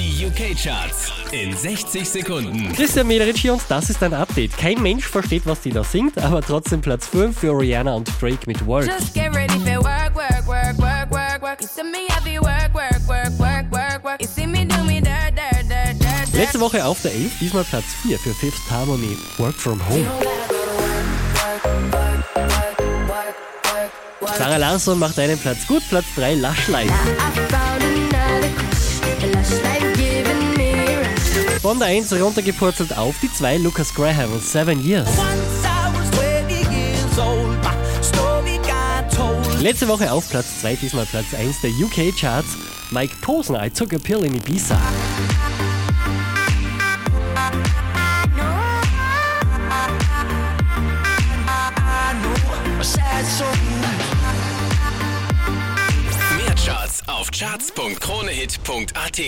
Die UK-Charts in 60 Sekunden. Christian Mederich hier und das ist ein Update. Kein Mensch versteht, was die da singt, aber trotzdem Platz 5 für Rihanna und Drake mit Work. Just get ready for work, work, work, work, work, work. See me heavy work, work, work, work, work, work. You see me do me dirt, dirt, dirt, dirt. Letzte Woche auf der 11, diesmal Platz 4 für Fifth Harmony, Work From Home. Sarah Larsson macht einen Platz gut, Platz 3 Lush Life. Von der 1 runtergepurzelt auf die 2 Lucas Graham und 7 Years. Once I was 20 years old, my story got told. Letzte Woche auf Platz 2, diesmal Platz 1 der UK Charts, Mike Posner, I Took a Pill in Ibiza. Mehr Charts auf charts.kronehit.at.